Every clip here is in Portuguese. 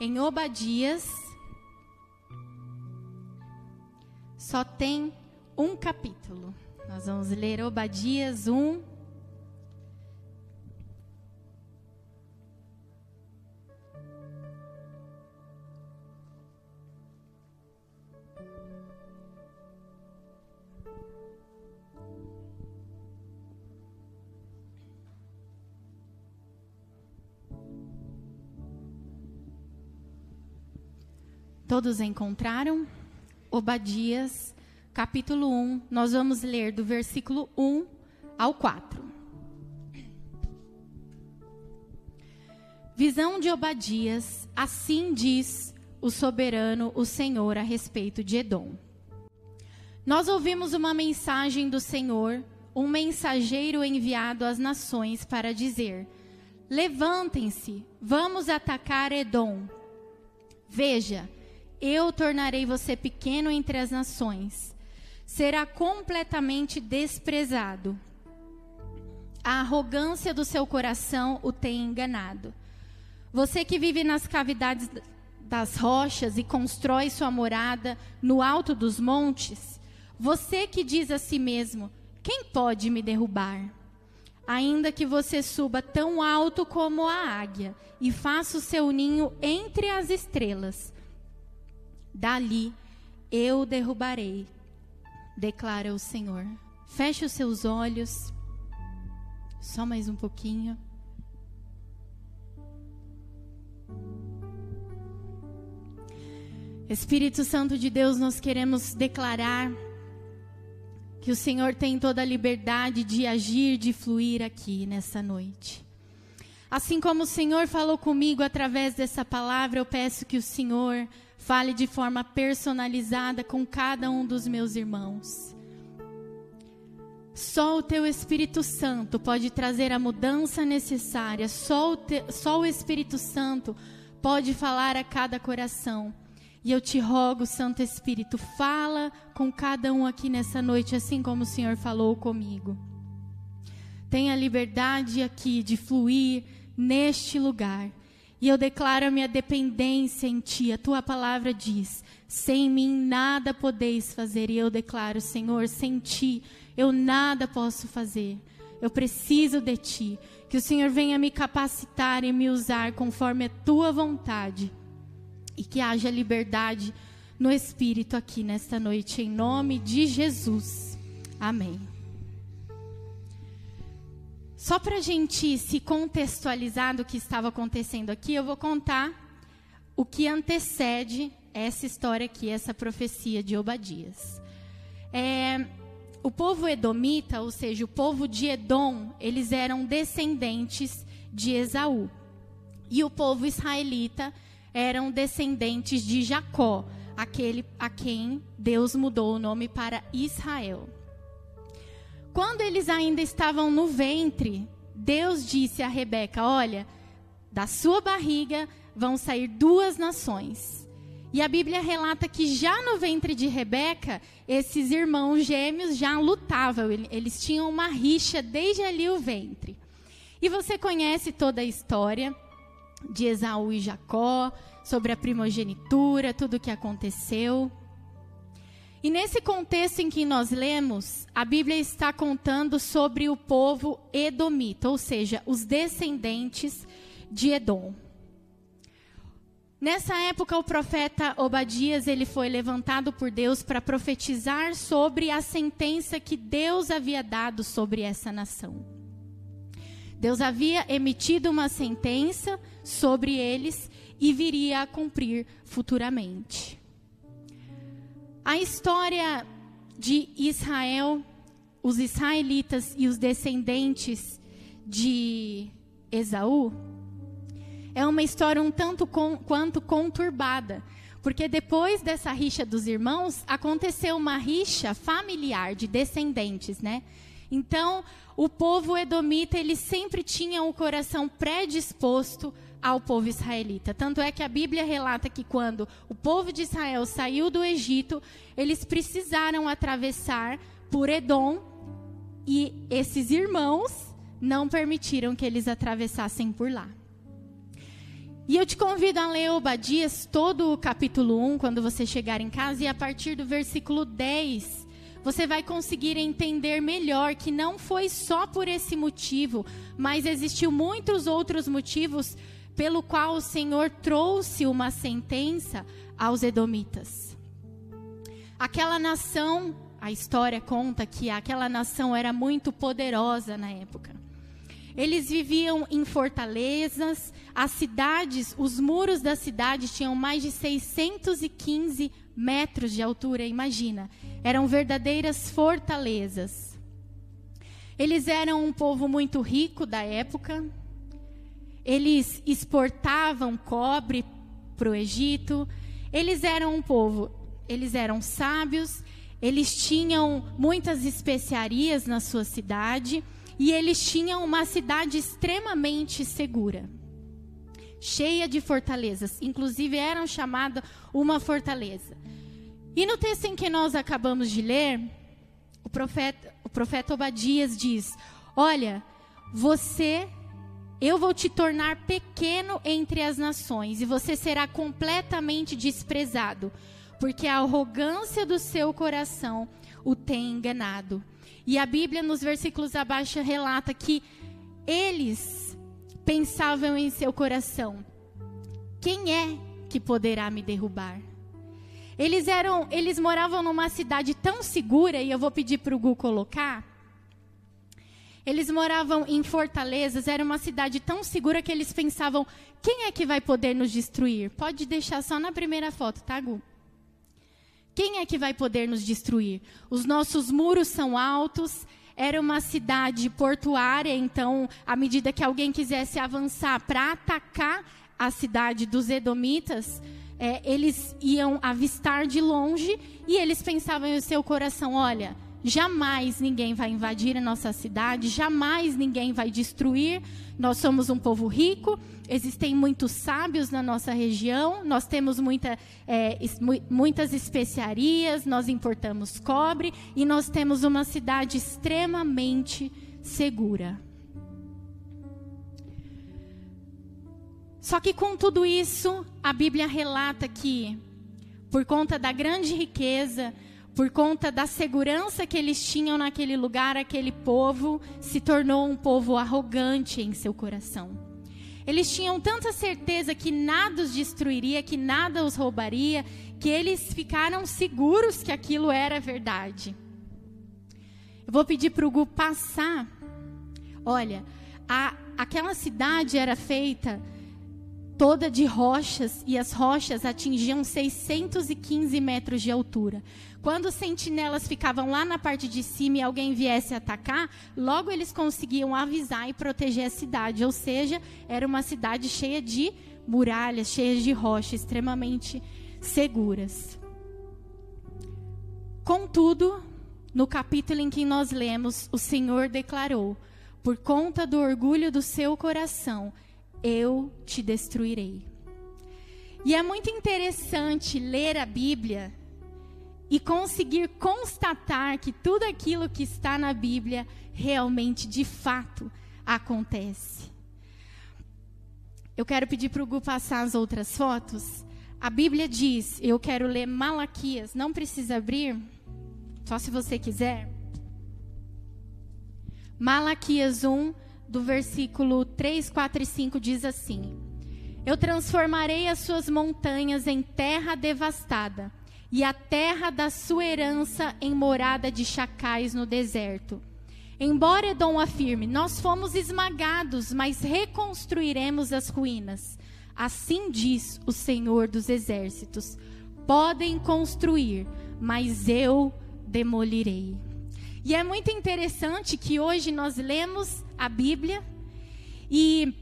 em Obadias. Só tem um capítulo. Nós vamos ler Obadias 1, Todos encontraram? Obadias, capítulo 1. Nós vamos ler do versículo 1 ao 4. Visão de Obadias, assim diz o soberano, o Senhor, a respeito de Edom. Nós ouvimos uma mensagem do Senhor, um mensageiro enviado às nações para dizer: Levantem-se, vamos atacar Edom. Veja, eu tornarei você pequeno entre as nações. Será completamente desprezado. A arrogância do seu coração o tem enganado. Você que vive nas cavidades das rochas e constrói sua morada no alto dos montes, você que diz a si mesmo: quem pode me derrubar? Ainda que você suba tão alto como a águia e faça o seu ninho entre as estrelas, Dali eu derrubarei, declara o Senhor. Feche os seus olhos, só mais um pouquinho. Espírito Santo de Deus, nós queremos declarar que o Senhor tem toda a liberdade de agir, de fluir aqui nessa noite. Assim como o Senhor falou comigo através dessa palavra, eu peço que o Senhor Fale de forma personalizada com cada um dos meus irmãos. Só o teu Espírito Santo pode trazer a mudança necessária. Só o, te, só o Espírito Santo pode falar a cada coração. E eu te rogo, Santo Espírito, fala com cada um aqui nessa noite, assim como o Senhor falou comigo. Tenha liberdade aqui de fluir neste lugar. E eu declaro a minha dependência em Ti. A Tua palavra diz: sem mim nada podeis fazer. E eu declaro, Senhor, sem Ti eu nada posso fazer. Eu preciso de Ti. Que o Senhor venha me capacitar e me usar conforme a Tua vontade. E que haja liberdade no Espírito aqui nesta noite, em nome de Jesus. Amém. Só para a gente se contextualizar do que estava acontecendo aqui, eu vou contar o que antecede essa história aqui, essa profecia de Obadias. É, o povo edomita, ou seja, o povo de Edom, eles eram descendentes de Esaú. E o povo israelita eram descendentes de Jacó, aquele a quem Deus mudou o nome para Israel. Quando eles ainda estavam no ventre, Deus disse a Rebeca: Olha, da sua barriga vão sair duas nações. E a Bíblia relata que já no ventre de Rebeca, esses irmãos gêmeos já lutavam, eles tinham uma rixa desde ali o ventre. E você conhece toda a história de Esaú e Jacó, sobre a primogenitura, tudo o que aconteceu. E nesse contexto em que nós lemos, a Bíblia está contando sobre o povo edomita, ou seja, os descendentes de Edom. Nessa época, o profeta Obadias ele foi levantado por Deus para profetizar sobre a sentença que Deus havia dado sobre essa nação. Deus havia emitido uma sentença sobre eles e viria a cumprir futuramente. A história de Israel, os israelitas e os descendentes de Esaú, é uma história um tanto com, quanto conturbada. Porque depois dessa rixa dos irmãos, aconteceu uma rixa familiar de descendentes, né? Então, o povo edomita, ele sempre tinha o coração predisposto ao povo israelita. Tanto é que a Bíblia relata que quando o povo de Israel saiu do Egito, eles precisaram atravessar por Edom e esses irmãos não permitiram que eles atravessassem por lá. E eu te convido a ler Obadias, todo o capítulo 1, quando você chegar em casa, e a partir do versículo 10, você vai conseguir entender melhor que não foi só por esse motivo, mas existiu muitos outros motivos pelo qual o Senhor trouxe uma sentença aos edomitas. Aquela nação, a história conta que aquela nação era muito poderosa na época. Eles viviam em fortalezas, as cidades, os muros da cidade tinham mais de 615 metros de altura, imagina. Eram verdadeiras fortalezas. Eles eram um povo muito rico da época. Eles exportavam cobre para o Egito. Eles eram um povo, eles eram sábios, eles tinham muitas especiarias na sua cidade e eles tinham uma cidade extremamente segura, cheia de fortalezas, inclusive eram chamada uma fortaleza. E no texto em que nós acabamos de ler, o profeta, o profeta Obadias diz: Olha, você, eu vou te tornar pequeno entre as nações, e você será completamente desprezado, porque a arrogância do seu coração o tem enganado. E a Bíblia, nos versículos abaixo, relata que eles pensavam em seu coração: quem é que poderá me derrubar? Eles eram, eles moravam numa cidade tão segura, e eu vou pedir para o Gu colocar. Eles moravam em fortalezas, era uma cidade tão segura que eles pensavam: quem é que vai poder nos destruir? Pode deixar só na primeira foto, tá, Gu? Quem é que vai poder nos destruir? Os nossos muros são altos, era uma cidade portuária, então, à medida que alguém quisesse avançar para atacar a cidade dos Edomitas, é, eles iam avistar de longe e eles pensavam em seu coração: olha, Jamais ninguém vai invadir a nossa cidade, jamais ninguém vai destruir. Nós somos um povo rico, existem muitos sábios na nossa região, nós temos muita, é, muitas especiarias, nós importamos cobre e nós temos uma cidade extremamente segura. Só que com tudo isso, a Bíblia relata que, por conta da grande riqueza, por conta da segurança que eles tinham naquele lugar, aquele povo se tornou um povo arrogante em seu coração. Eles tinham tanta certeza que nada os destruiria, que nada os roubaria, que eles ficaram seguros que aquilo era verdade. Eu vou pedir para o Gu passar. Olha, a, aquela cidade era feita toda de rochas e as rochas atingiam 615 metros de altura. Quando os sentinelas ficavam lá na parte de cima e alguém viesse atacar, logo eles conseguiam avisar e proteger a cidade. Ou seja, era uma cidade cheia de muralhas, cheia de rochas, extremamente seguras. Contudo, no capítulo em que nós lemos, o Senhor declarou: por conta do orgulho do seu coração, eu te destruirei. E é muito interessante ler a Bíblia e conseguir constatar que tudo aquilo que está na Bíblia realmente, de fato, acontece. Eu quero pedir para o Gu passar as outras fotos. A Bíblia diz, eu quero ler Malaquias, não precisa abrir, só se você quiser. Malaquias 1, do versículo 3, 4 e 5 diz assim: Eu transformarei as suas montanhas em terra devastada, e a terra da sua herança em morada de chacais no deserto. Embora Edom afirme, nós fomos esmagados, mas reconstruiremos as ruínas. Assim diz o Senhor dos Exércitos: Podem construir, mas eu demolirei. E é muito interessante que hoje nós lemos a Bíblia e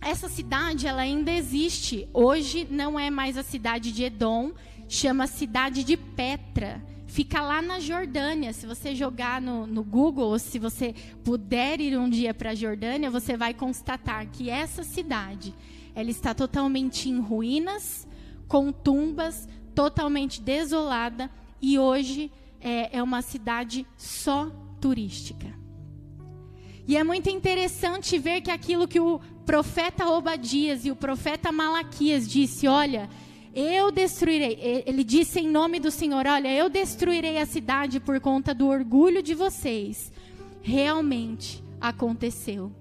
essa cidade ela ainda existe. Hoje não é mais a cidade de Edom, chama cidade de Petra. Fica lá na Jordânia. Se você jogar no, no Google, ou se você puder ir um dia para a Jordânia, você vai constatar que essa cidade ela está totalmente em ruínas, com tumbas, totalmente desolada e hoje é, é uma cidade só turística. E é muito interessante ver que aquilo que o profeta Obadias e o profeta Malaquias disse: Olha, eu destruirei. Ele disse em nome do Senhor: Olha, eu destruirei a cidade por conta do orgulho de vocês. Realmente aconteceu.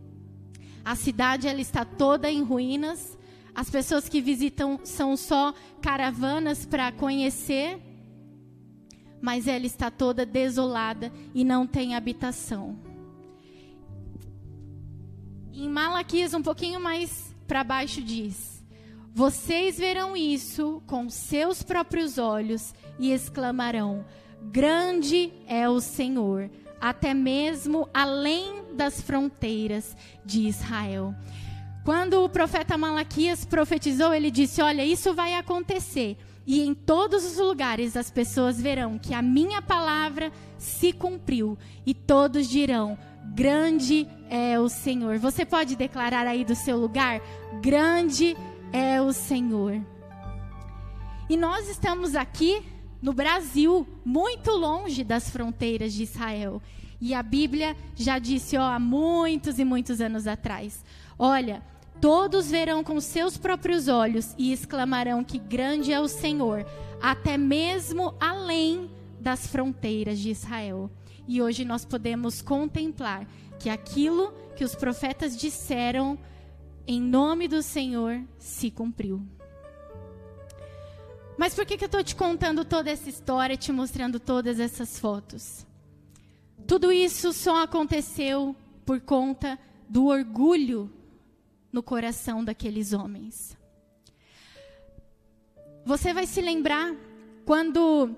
A cidade ela está toda em ruínas. As pessoas que visitam são só caravanas para conhecer, mas ela está toda desolada e não tem habitação. Em Malaquias, um pouquinho mais para baixo, diz: Vocês verão isso com seus próprios olhos e exclamarão: Grande é o Senhor, até mesmo além das fronteiras de Israel. Quando o profeta Malaquias profetizou, ele disse: Olha, isso vai acontecer. E em todos os lugares as pessoas verão que a minha palavra se cumpriu. E todos dirão: Grande é o Senhor. Você pode declarar aí do seu lugar: Grande é o Senhor. E nós estamos aqui no Brasil, muito longe das fronteiras de Israel. E a Bíblia já disse, ó, há muitos e muitos anos atrás: Olha, todos verão com seus próprios olhos e exclamarão que grande é o Senhor, até mesmo além das fronteiras de Israel. E hoje nós podemos contemplar que aquilo que os profetas disseram em nome do Senhor se cumpriu. Mas por que, que eu estou te contando toda essa história, te mostrando todas essas fotos? Tudo isso só aconteceu por conta do orgulho no coração daqueles homens. Você vai se lembrar quando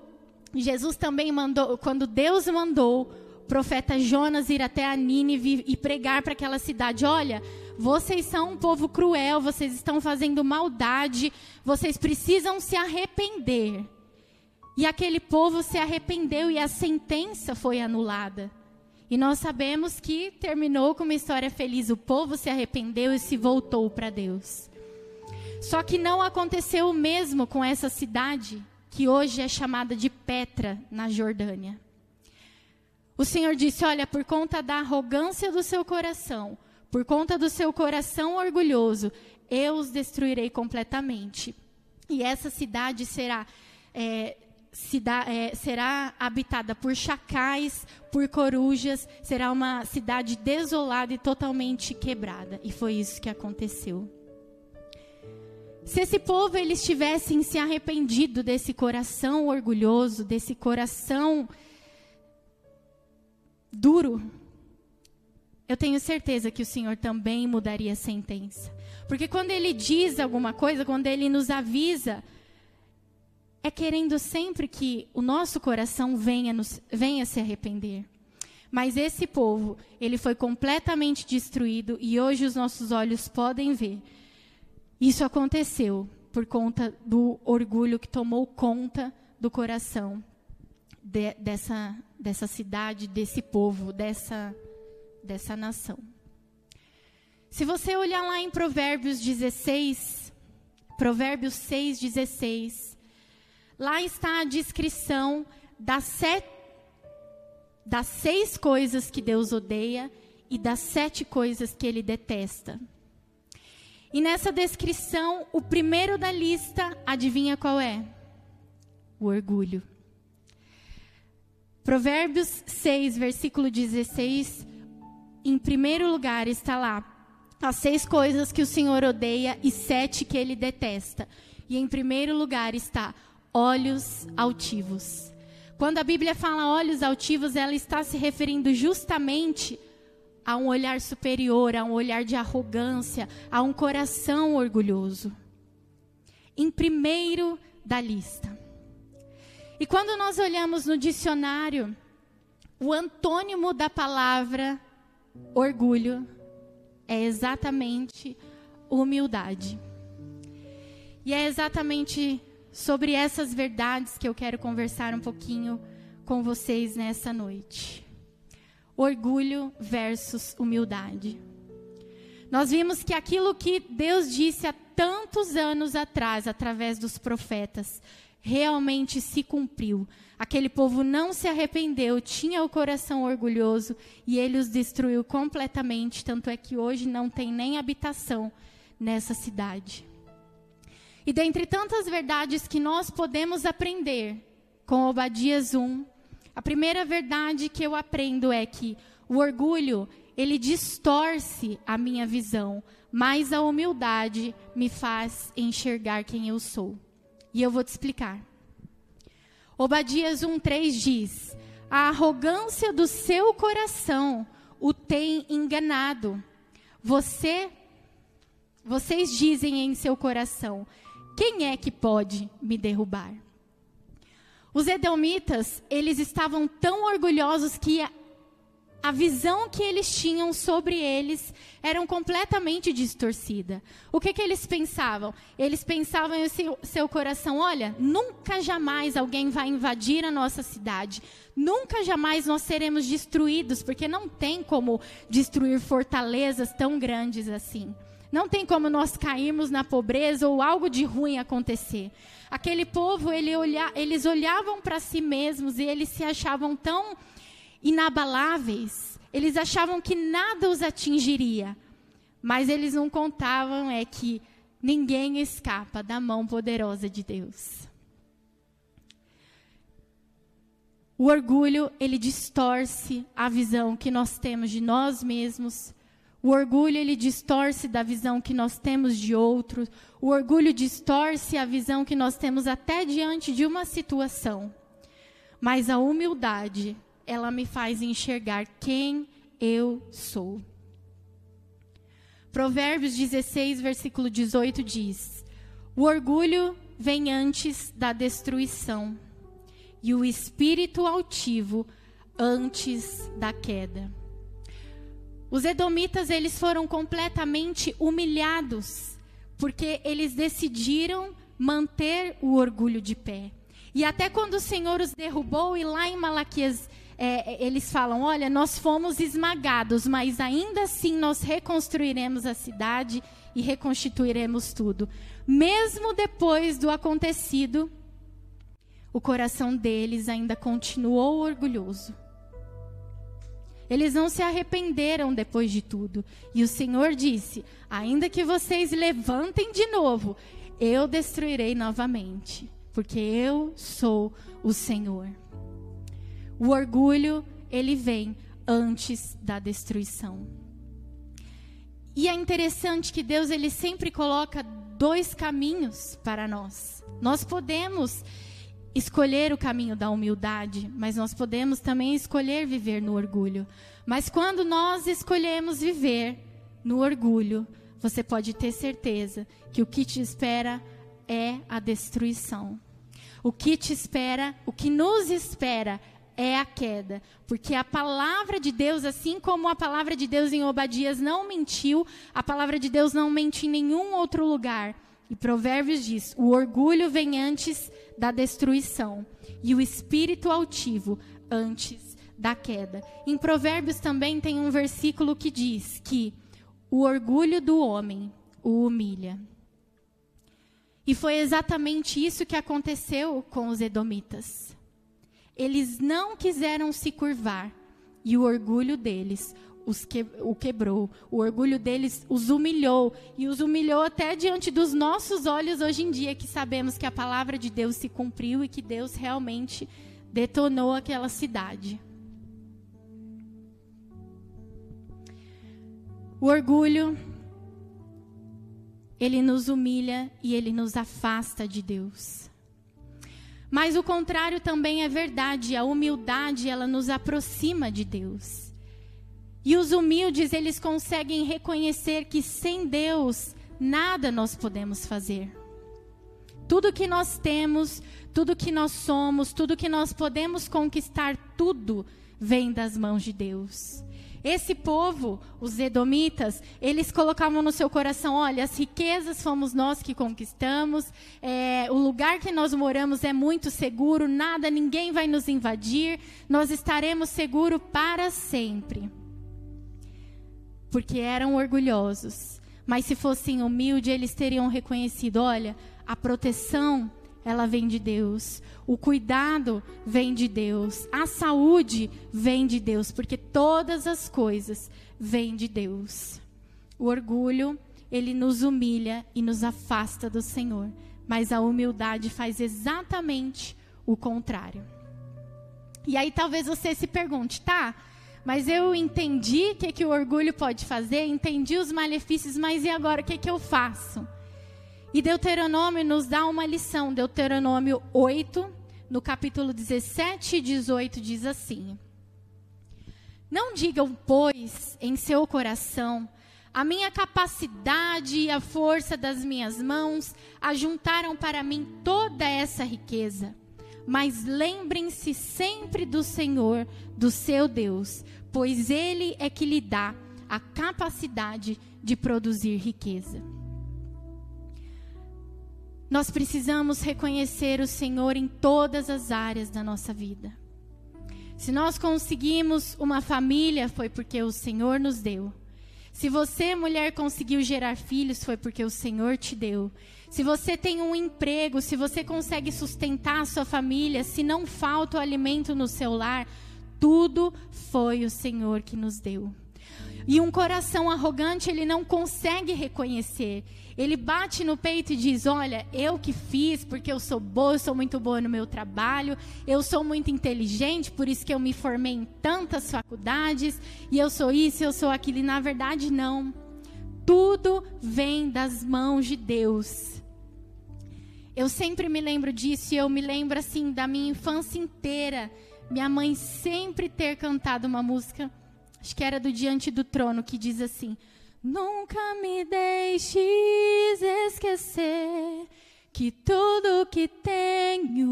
Jesus também mandou, quando Deus mandou o profeta Jonas ir até a Nínive e pregar para aquela cidade: olha, vocês são um povo cruel, vocês estão fazendo maldade, vocês precisam se arrepender. E aquele povo se arrependeu e a sentença foi anulada. E nós sabemos que terminou com uma história feliz. O povo se arrependeu e se voltou para Deus. Só que não aconteceu o mesmo com essa cidade que hoje é chamada de Petra, na Jordânia. O Senhor disse: Olha, por conta da arrogância do seu coração, por conta do seu coração orgulhoso, eu os destruirei completamente. E essa cidade será, é, é, será habitada por chacais, por corujas, será uma cidade desolada e totalmente quebrada. E foi isso que aconteceu. Se esse povo eles tivessem se arrependido desse coração orgulhoso, desse coração duro, eu tenho certeza que o Senhor também mudaria a sentença. Porque quando ele diz alguma coisa, quando ele nos avisa, é querendo sempre que o nosso coração venha, nos, venha se arrepender. Mas esse povo, ele foi completamente destruído e hoje os nossos olhos podem ver isso aconteceu por conta do orgulho que tomou conta do coração de, dessa, dessa cidade, desse povo, dessa, dessa nação. Se você olhar lá em Provérbios 16, Provérbios 6, 16, lá está a descrição das, sete, das seis coisas que Deus odeia e das sete coisas que ele detesta. E nessa descrição, o primeiro da lista, adivinha qual é? O orgulho. Provérbios 6, versículo 16, em primeiro lugar está lá as seis coisas que o Senhor odeia e sete que ele detesta. E em primeiro lugar está olhos altivos. Quando a Bíblia fala olhos altivos, ela está se referindo justamente a um olhar superior, a um olhar de arrogância, a um coração orgulhoso. Em primeiro da lista. E quando nós olhamos no dicionário, o antônimo da palavra orgulho é exatamente humildade. E é exatamente sobre essas verdades que eu quero conversar um pouquinho com vocês nessa noite orgulho versus humildade. Nós vimos que aquilo que Deus disse há tantos anos atrás, através dos profetas, realmente se cumpriu. Aquele povo não se arrependeu, tinha o coração orgulhoso e ele os destruiu completamente. Tanto é que hoje não tem nem habitação nessa cidade. E dentre tantas verdades que nós podemos aprender com Obadias 1, a primeira verdade que eu aprendo é que o orgulho, ele distorce a minha visão, mas a humildade me faz enxergar quem eu sou. E eu vou te explicar. Obadias 1:3 diz: A arrogância do seu coração o tem enganado. Você vocês dizem em seu coração: Quem é que pode me derrubar? Os edomitas, eles estavam tão orgulhosos que a visão que eles tinham sobre eles era completamente distorcida. O que, que eles pensavam? Eles pensavam em seu, seu coração: olha, nunca jamais alguém vai invadir a nossa cidade. Nunca jamais nós seremos destruídos, porque não tem como destruir fortalezas tão grandes assim. Não tem como nós cairmos na pobreza ou algo de ruim acontecer. Aquele povo, ele olha, eles olhavam para si mesmos e eles se achavam tão inabaláveis. Eles achavam que nada os atingiria. Mas eles não contavam é que ninguém escapa da mão poderosa de Deus. O orgulho, ele distorce a visão que nós temos de nós mesmos. O orgulho, ele distorce da visão que nós temos de outros. O orgulho distorce a visão que nós temos até diante de uma situação. Mas a humildade, ela me faz enxergar quem eu sou. Provérbios 16, versículo 18 diz: O orgulho vem antes da destruição, e o espírito altivo antes da queda. Os edomitas eles foram completamente humilhados, porque eles decidiram manter o orgulho de pé. E até quando o Senhor os derrubou, e lá em Malaquias é, é, eles falam: olha, nós fomos esmagados, mas ainda assim nós reconstruiremos a cidade e reconstituiremos tudo. Mesmo depois do acontecido, o coração deles ainda continuou orgulhoso. Eles não se arrependeram depois de tudo. E o Senhor disse: ainda que vocês levantem de novo, eu destruirei novamente, porque eu sou o Senhor. O orgulho, ele vem antes da destruição. E é interessante que Deus ele sempre coloca dois caminhos para nós. Nós podemos escolher o caminho da humildade, mas nós podemos também escolher viver no orgulho. Mas quando nós escolhemos viver no orgulho, você pode ter certeza que o que te espera é a destruição. O que te espera, o que nos espera é a queda. Porque a palavra de Deus, assim como a palavra de Deus em Obadias não mentiu, a palavra de Deus não mente em nenhum outro lugar. E Provérbios diz: o orgulho vem antes da destruição, e o espírito altivo antes da queda. Em Provérbios também tem um versículo que diz que o orgulho do homem o humilha. E foi exatamente isso que aconteceu com os edomitas. Eles não quiseram se curvar e o orgulho deles que, o quebrou. O orgulho deles os humilhou e os humilhou até diante dos nossos olhos hoje em dia, que sabemos que a palavra de Deus se cumpriu e que Deus realmente detonou aquela cidade. O orgulho ele nos humilha e ele nos afasta de Deus. Mas o contrário também é verdade. A humildade, ela nos aproxima de Deus. E os humildes, eles conseguem reconhecer que sem Deus, nada nós podemos fazer. Tudo que nós temos, tudo que nós somos, tudo que nós podemos conquistar, tudo vem das mãos de Deus. Esse povo, os edomitas, eles colocavam no seu coração: olha, as riquezas fomos nós que conquistamos, é, o lugar que nós moramos é muito seguro, nada, ninguém vai nos invadir, nós estaremos seguros para sempre. Porque eram orgulhosos. Mas se fossem humildes, eles teriam reconhecido: olha, a proteção ela vem de Deus. O cuidado vem de Deus. A saúde vem de Deus, porque todas as coisas vêm de Deus. O orgulho, ele nos humilha e nos afasta do Senhor, mas a humildade faz exatamente o contrário. E aí talvez você se pergunte, tá? Mas eu entendi o que, que o orgulho pode fazer, entendi os malefícios, mas e agora o que, que eu faço? E Deuteronômio nos dá uma lição. Deuteronômio 8, no capítulo 17 e 18, diz assim: Não digam, pois, em seu coração, a minha capacidade e a força das minhas mãos ajuntaram para mim toda essa riqueza. Mas lembrem-se sempre do Senhor, do seu Deus, pois Ele é que lhe dá a capacidade de produzir riqueza. Nós precisamos reconhecer o Senhor em todas as áreas da nossa vida. Se nós conseguimos uma família, foi porque o Senhor nos deu. Se você, mulher, conseguiu gerar filhos, foi porque o Senhor te deu. Se você tem um emprego, se você consegue sustentar a sua família, se não falta o alimento no seu lar, tudo foi o Senhor que nos deu. E um coração arrogante, ele não consegue reconhecer. Ele bate no peito e diz: Olha, eu que fiz, porque eu sou boa, eu sou muito boa no meu trabalho, eu sou muito inteligente, por isso que eu me formei em tantas faculdades, e eu sou isso, eu sou aquilo. E na verdade, não. Tudo vem das mãos de Deus. Eu sempre me lembro disso e eu me lembro assim da minha infância inteira. Minha mãe sempre ter cantado uma música, acho que era do Diante do Trono, que diz assim: Nunca me deixes esquecer que tudo que tenho,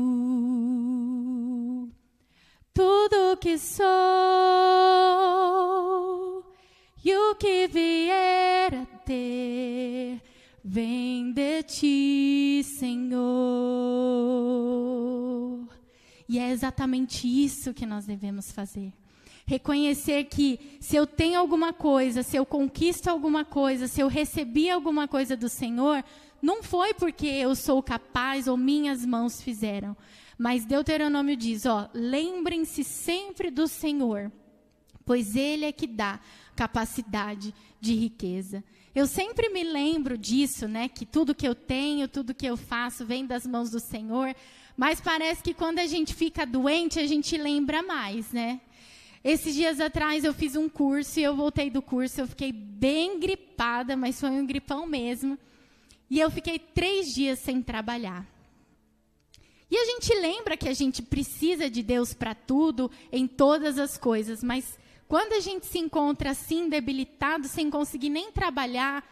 tudo que sou e o que vier a ter vem de ti, Senhor. E é exatamente isso que nós devemos fazer. Reconhecer que se eu tenho alguma coisa, se eu conquisto alguma coisa, se eu recebi alguma coisa do Senhor, não foi porque eu sou capaz ou minhas mãos fizeram. Mas Deuteronômio diz: ó, lembrem-se sempre do Senhor, pois Ele é que dá capacidade de riqueza. Eu sempre me lembro disso, né? Que tudo que eu tenho, tudo que eu faço vem das mãos do Senhor. Mas parece que quando a gente fica doente, a gente lembra mais, né? Esses dias atrás eu fiz um curso e eu voltei do curso, eu fiquei bem gripada, mas foi um gripão mesmo. E eu fiquei três dias sem trabalhar. E a gente lembra que a gente precisa de Deus para tudo, em todas as coisas, mas quando a gente se encontra assim, debilitado, sem conseguir nem trabalhar,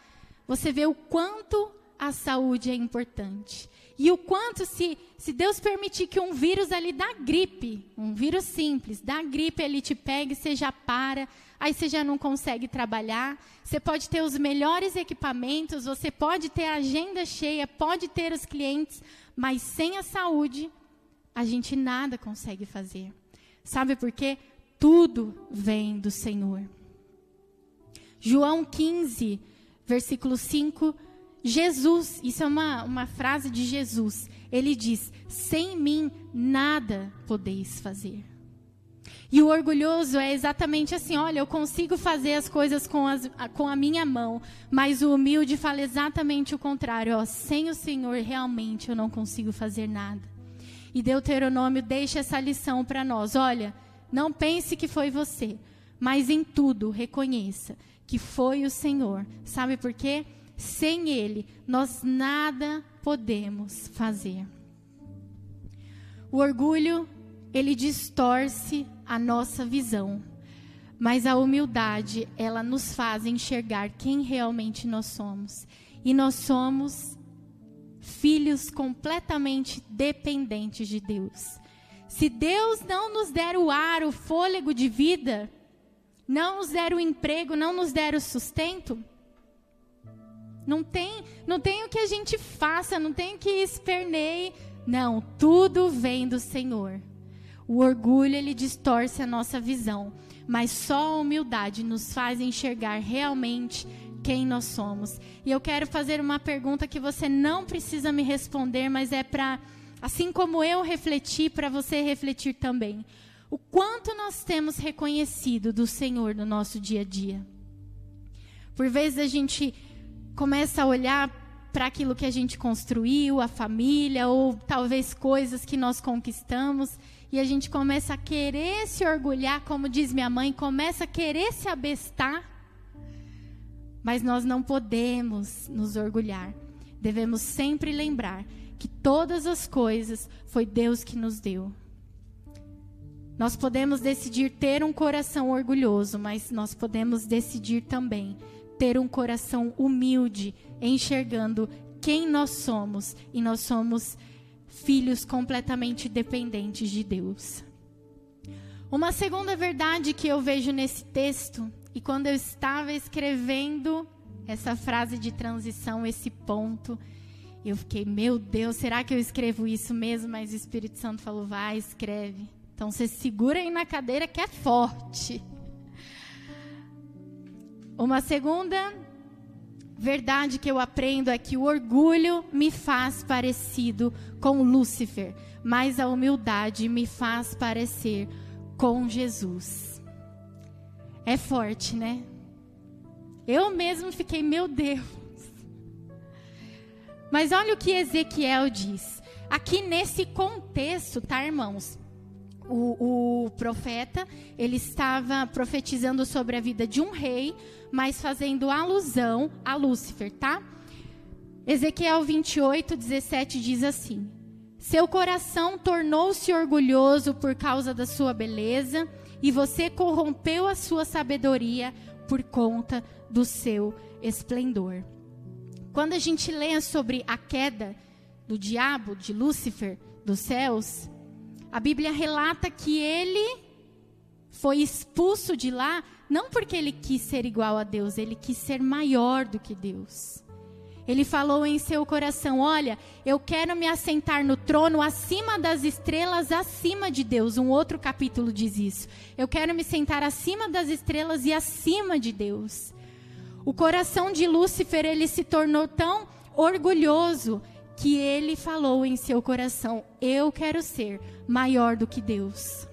você vê o quanto a saúde é importante. E o quanto, se, se Deus permitir que um vírus ali da gripe, um vírus simples, da gripe, ele te pegue, você já para, aí você já não consegue trabalhar. Você pode ter os melhores equipamentos, você pode ter a agenda cheia, pode ter os clientes, mas sem a saúde, a gente nada consegue fazer. Sabe por quê? Tudo vem do Senhor. João 15, versículo 5, Jesus, isso é uma, uma frase de Jesus. Ele diz: Sem mim nada podeis fazer. E o orgulhoso é exatamente assim: olha, eu consigo fazer as coisas com, as, com a minha mão, mas o humilde fala exatamente o contrário: ó, sem o Senhor realmente eu não consigo fazer nada. E Deuteronômio deixa essa lição para nós: olha, não pense que foi você, mas em tudo reconheça que foi o Senhor. Sabe por quê? Sem Ele, nós nada podemos fazer. O orgulho, ele distorce a nossa visão. Mas a humildade, ela nos faz enxergar quem realmente nós somos. E nós somos filhos completamente dependentes de Deus. Se Deus não nos der o ar, o fôlego de vida, não nos der o emprego, não nos der o sustento, não tem, não tem o que a gente faça, não tem o que esperneie. Não, tudo vem do Senhor. O orgulho ele distorce a nossa visão, mas só a humildade nos faz enxergar realmente quem nós somos. E eu quero fazer uma pergunta que você não precisa me responder, mas é para assim como eu refleti, para você refletir também. O quanto nós temos reconhecido do Senhor no nosso dia a dia. Por vezes a gente começa a olhar para aquilo que a gente construiu, a família, ou talvez coisas que nós conquistamos, e a gente começa a querer se orgulhar, como diz minha mãe, começa a querer se abestar. Mas nós não podemos nos orgulhar. Devemos sempre lembrar que todas as coisas foi Deus que nos deu. Nós podemos decidir ter um coração orgulhoso, mas nós podemos decidir também ter um coração humilde, enxergando quem nós somos e nós somos filhos completamente dependentes de Deus. Uma segunda verdade que eu vejo nesse texto, e quando eu estava escrevendo essa frase de transição, esse ponto, eu fiquei, meu Deus, será que eu escrevo isso mesmo? Mas o Espírito Santo falou, vai, escreve. Então você segura aí na cadeira que é forte. Uma segunda verdade que eu aprendo é que o orgulho me faz parecido com Lúcifer, mas a humildade me faz parecer com Jesus. É forte, né? Eu mesmo fiquei, meu Deus. Mas olha o que Ezequiel diz. Aqui nesse contexto, tá, irmãos? O, o, profeta, ele estava profetizando sobre a vida de um rei, mas fazendo alusão a Lúcifer, tá? Ezequiel 28, 17 diz assim: Seu coração tornou-se orgulhoso por causa da sua beleza, e você corrompeu a sua sabedoria por conta do seu esplendor. Quando a gente lê sobre a queda do diabo, de Lúcifer, dos céus, a Bíblia relata que ele foi expulso de lá não porque ele quis ser igual a Deus, ele quis ser maior do que Deus. Ele falou em seu coração: Olha, eu quero me assentar no trono acima das estrelas, acima de Deus. Um outro capítulo diz isso. Eu quero me sentar acima das estrelas e acima de Deus. O coração de Lúcifer ele se tornou tão orgulhoso que ele falou em seu coração: Eu quero ser maior do que Deus.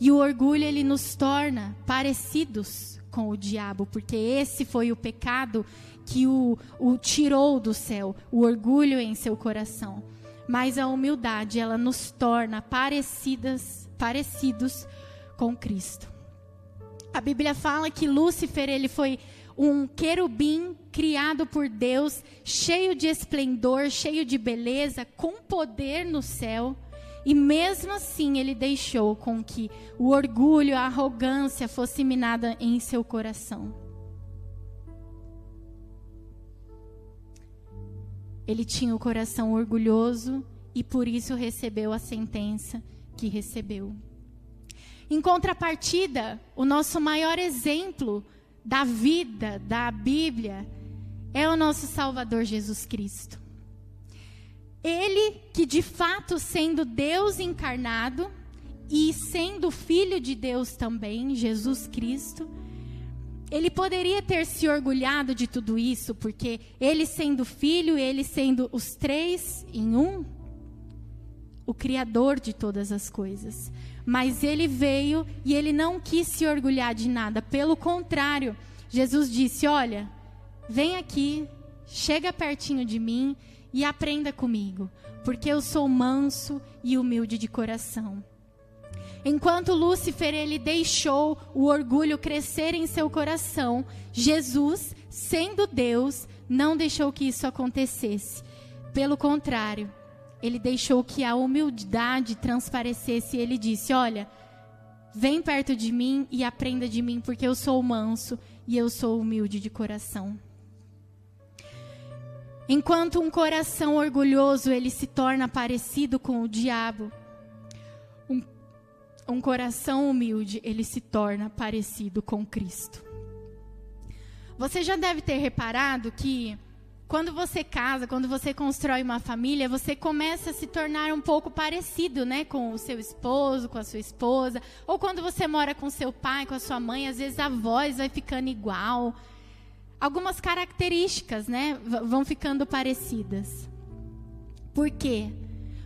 E o orgulho ele nos torna parecidos com o diabo, porque esse foi o pecado que o, o tirou do céu, o orgulho em seu coração. Mas a humildade ela nos torna parecidas, parecidos com Cristo. A Bíblia fala que Lúcifer ele foi um querubim criado por Deus, cheio de esplendor, cheio de beleza, com poder no céu. E mesmo assim ele deixou com que o orgulho, a arrogância fosse minada em seu coração. Ele tinha o coração orgulhoso e por isso recebeu a sentença que recebeu. Em contrapartida, o nosso maior exemplo da vida, da Bíblia, é o nosso Salvador Jesus Cristo. Ele que de fato sendo Deus encarnado e sendo filho de Deus também, Jesus Cristo, ele poderia ter se orgulhado de tudo isso, porque ele sendo filho, ele sendo os três em um, o criador de todas as coisas. Mas ele veio e ele não quis se orgulhar de nada. Pelo contrário, Jesus disse: Olha, vem aqui, chega pertinho de mim e aprenda comigo, porque eu sou manso e humilde de coração. Enquanto Lúcifer ele deixou o orgulho crescer em seu coração, Jesus, sendo Deus, não deixou que isso acontecesse. Pelo contrário, ele deixou que a humildade transparecesse ele disse: Olha, vem perto de mim e aprenda de mim, porque eu sou manso e eu sou humilde de coração. Enquanto um coração orgulhoso ele se torna parecido com o diabo, um, um coração humilde ele se torna parecido com Cristo. Você já deve ter reparado que quando você casa, quando você constrói uma família, você começa a se tornar um pouco parecido, né, com o seu esposo, com a sua esposa, ou quando você mora com seu pai, com a sua mãe, às vezes a voz vai ficando igual. Algumas características, né, vão ficando parecidas. Por quê?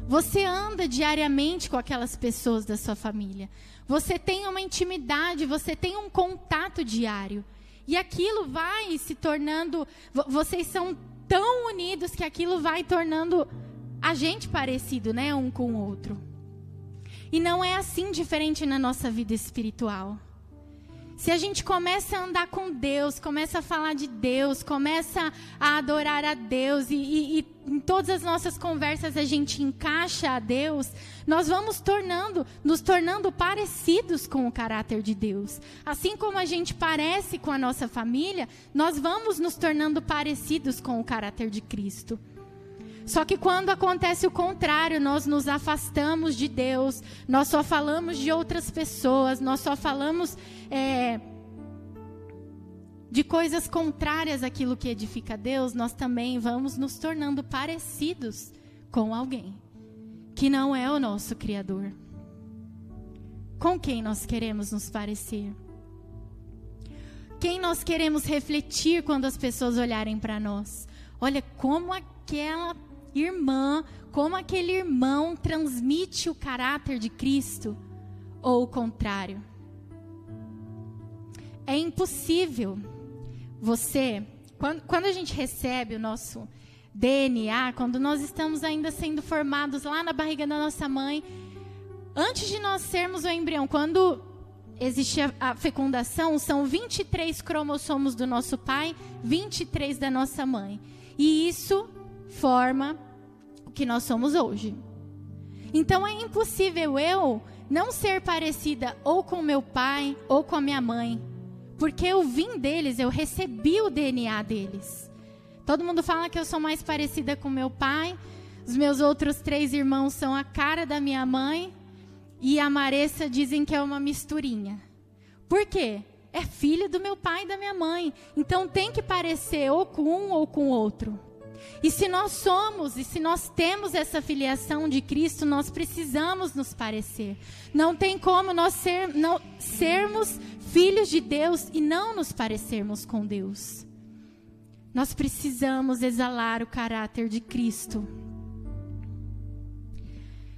Você anda diariamente com aquelas pessoas da sua família. Você tem uma intimidade, você tem um contato diário. E aquilo vai se tornando. Vocês são tão unidos que aquilo vai tornando a gente parecido, né? Um com o outro. E não é assim diferente na nossa vida espiritual. Se a gente começa a andar com Deus, começa a falar de Deus, começa a adorar a Deus e, e, e, em todas as nossas conversas a gente encaixa a Deus, nós vamos tornando, nos tornando parecidos com o caráter de Deus. Assim como a gente parece com a nossa família, nós vamos nos tornando parecidos com o caráter de Cristo. Só que quando acontece o contrário, nós nos afastamos de Deus, nós só falamos de outras pessoas, nós só falamos é, de coisas contrárias àquilo que edifica Deus, nós também vamos nos tornando parecidos com alguém que não é o nosso Criador. Com quem nós queremos nos parecer? Quem nós queremos refletir quando as pessoas olharem para nós? Olha como aquela irmã, como aquele irmão transmite o caráter de Cristo, ou o contrário. É impossível você, quando, quando a gente recebe o nosso DNA, quando nós estamos ainda sendo formados lá na barriga da nossa mãe, antes de nós sermos o embrião, quando existe a, a, fecundação, são 23 cromossomos do nosso pai, 23 da nossa mãe. E isso forma o que nós somos hoje. Então é impossível eu não ser parecida ou com meu pai ou com a minha mãe, porque eu vim deles, eu recebi o DNA deles. Todo mundo fala que eu sou mais parecida com meu pai, os meus outros três irmãos são a cara da minha mãe e a Maressa dizem que é uma misturinha. Por quê? É filho do meu pai e da minha mãe. Então tem que parecer ou com um ou com outro. E se nós somos, e se nós temos essa filiação de Cristo, nós precisamos nos parecer. Não tem como nós ser, não, sermos filhos de Deus e não nos parecermos com Deus. Nós precisamos exalar o caráter de Cristo.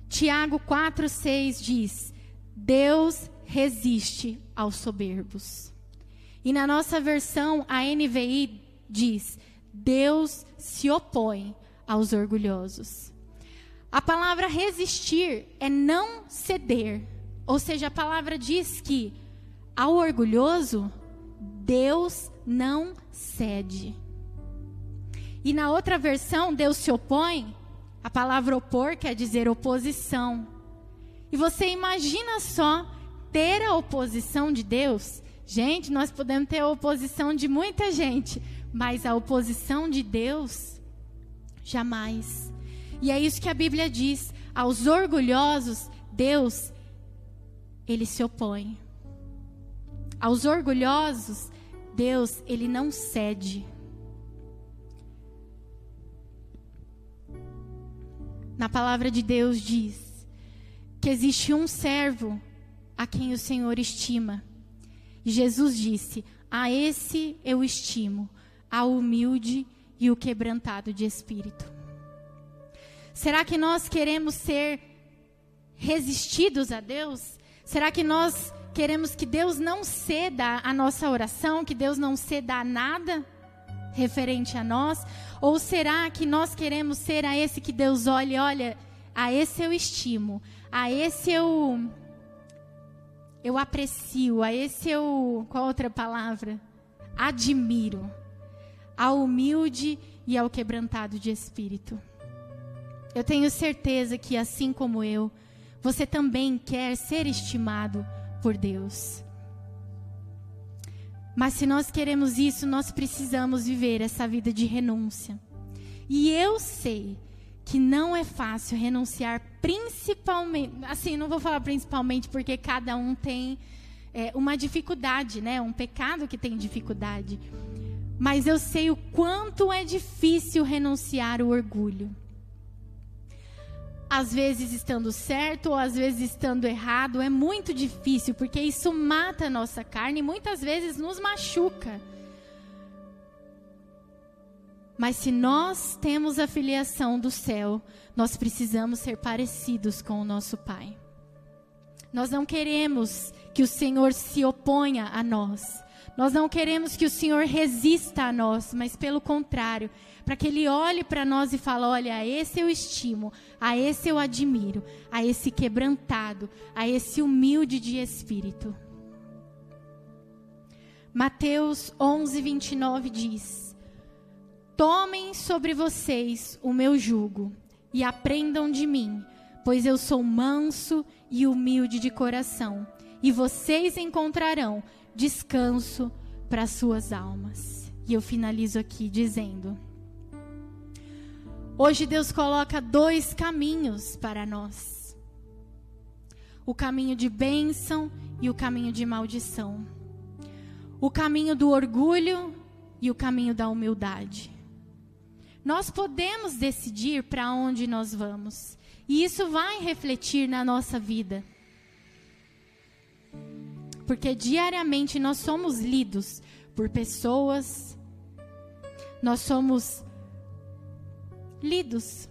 Tiago 4,6 diz: Deus resiste aos soberbos. E na nossa versão, a NVI diz: Deus se opõe aos orgulhosos. A palavra resistir é não ceder. Ou seja, a palavra diz que ao orgulhoso, Deus não cede. E na outra versão, Deus se opõe. A palavra opor quer dizer oposição. E você imagina só ter a oposição de Deus? Gente, nós podemos ter a oposição de muita gente, mas a oposição de Deus, jamais. E é isso que a Bíblia diz: aos orgulhosos, Deus, ele se opõe. Aos orgulhosos, Deus, ele não cede. Na palavra de Deus diz que existe um servo a quem o Senhor estima. E Jesus disse: A esse eu estimo, ao humilde e o quebrantado de espírito. Será que nós queremos ser resistidos a Deus? Será que nós queremos que Deus não ceda a nossa oração, que Deus não ceda a nada referente a nós? Ou será que nós queremos ser a esse que Deus olhe, olha, a esse eu estimo, a esse eu eu aprecio, a esse eu, qual outra palavra? Admiro ao humilde e ao quebrantado de espírito. Eu tenho certeza que, assim como eu, você também quer ser estimado por Deus. Mas se nós queremos isso, nós precisamos viver essa vida de renúncia. E eu sei que não é fácil renunciar, principalmente. Assim, não vou falar principalmente porque cada um tem é, uma dificuldade, né? Um pecado que tem dificuldade mas eu sei o quanto é difícil renunciar o orgulho. Às vezes estando certo ou às vezes estando errado, é muito difícil, porque isso mata a nossa carne e muitas vezes nos machuca. Mas se nós temos a filiação do céu, nós precisamos ser parecidos com o nosso Pai. Nós não queremos que o Senhor se oponha a nós. Nós não queremos que o Senhor resista a nós, mas pelo contrário, para que Ele olhe para nós e fale: olha, a esse eu estimo, a esse eu admiro, a esse quebrantado, a esse humilde de espírito. Mateus 11, 29 diz: Tomem sobre vocês o meu jugo e aprendam de mim, pois eu sou manso e humilde de coração, e vocês encontrarão descanso para suas almas. E eu finalizo aqui dizendo: Hoje Deus coloca dois caminhos para nós: o caminho de bênção e o caminho de maldição o caminho do orgulho e o caminho da humildade. Nós podemos decidir para onde nós vamos, e isso vai refletir na nossa vida. Porque diariamente nós somos lidos por pessoas, nós somos lidos.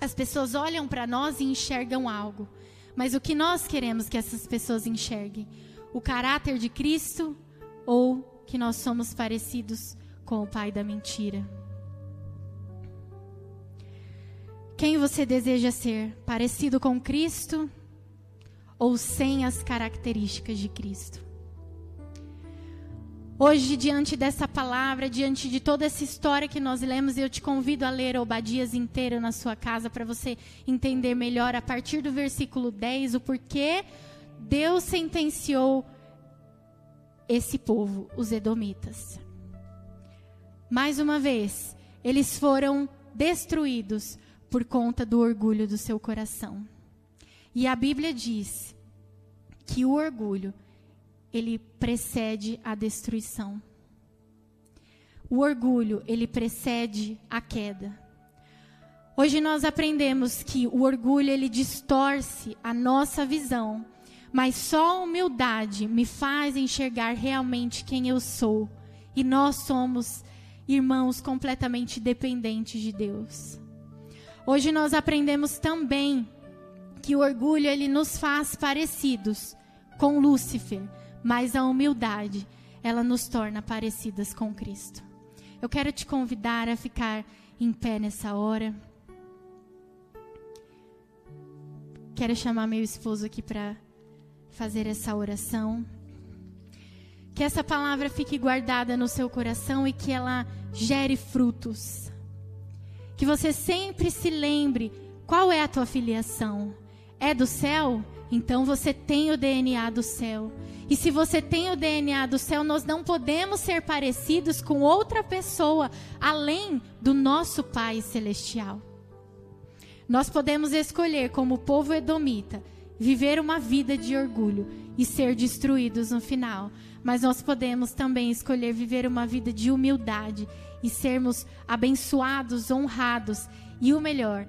As pessoas olham para nós e enxergam algo. Mas o que nós queremos que essas pessoas enxerguem? O caráter de Cristo ou que nós somos parecidos com o pai da mentira. Quem você deseja ser? Parecido com Cristo ou sem as características de Cristo? Hoje, diante dessa palavra, diante de toda essa história que nós lemos, eu te convido a ler Obadias inteiro na sua casa para você entender melhor, a partir do versículo 10, o porquê Deus sentenciou esse povo, os Edomitas. Mais uma vez, eles foram destruídos por conta do orgulho do seu coração. E a Bíblia diz que o orgulho ele precede a destruição. O orgulho, ele precede a queda. Hoje nós aprendemos que o orgulho ele distorce a nossa visão mas só a humildade me faz enxergar realmente quem eu sou. E nós somos irmãos completamente dependentes de Deus. Hoje nós aprendemos também que o orgulho ele nos faz parecidos com Lúcifer, mas a humildade ela nos torna parecidas com Cristo. Eu quero te convidar a ficar em pé nessa hora. Quero chamar meu esposo aqui para fazer essa oração. Que essa palavra fique guardada no seu coração e que ela gere frutos. Que você sempre se lembre qual é a tua filiação. É do céu? Então você tem o DNA do céu. E se você tem o DNA do céu, nós não podemos ser parecidos com outra pessoa além do nosso Pai celestial. Nós podemos escolher, como povo edomita, viver uma vida de orgulho e ser destruídos no final. Mas nós podemos também escolher viver uma vida de humildade e sermos abençoados, honrados e o melhor,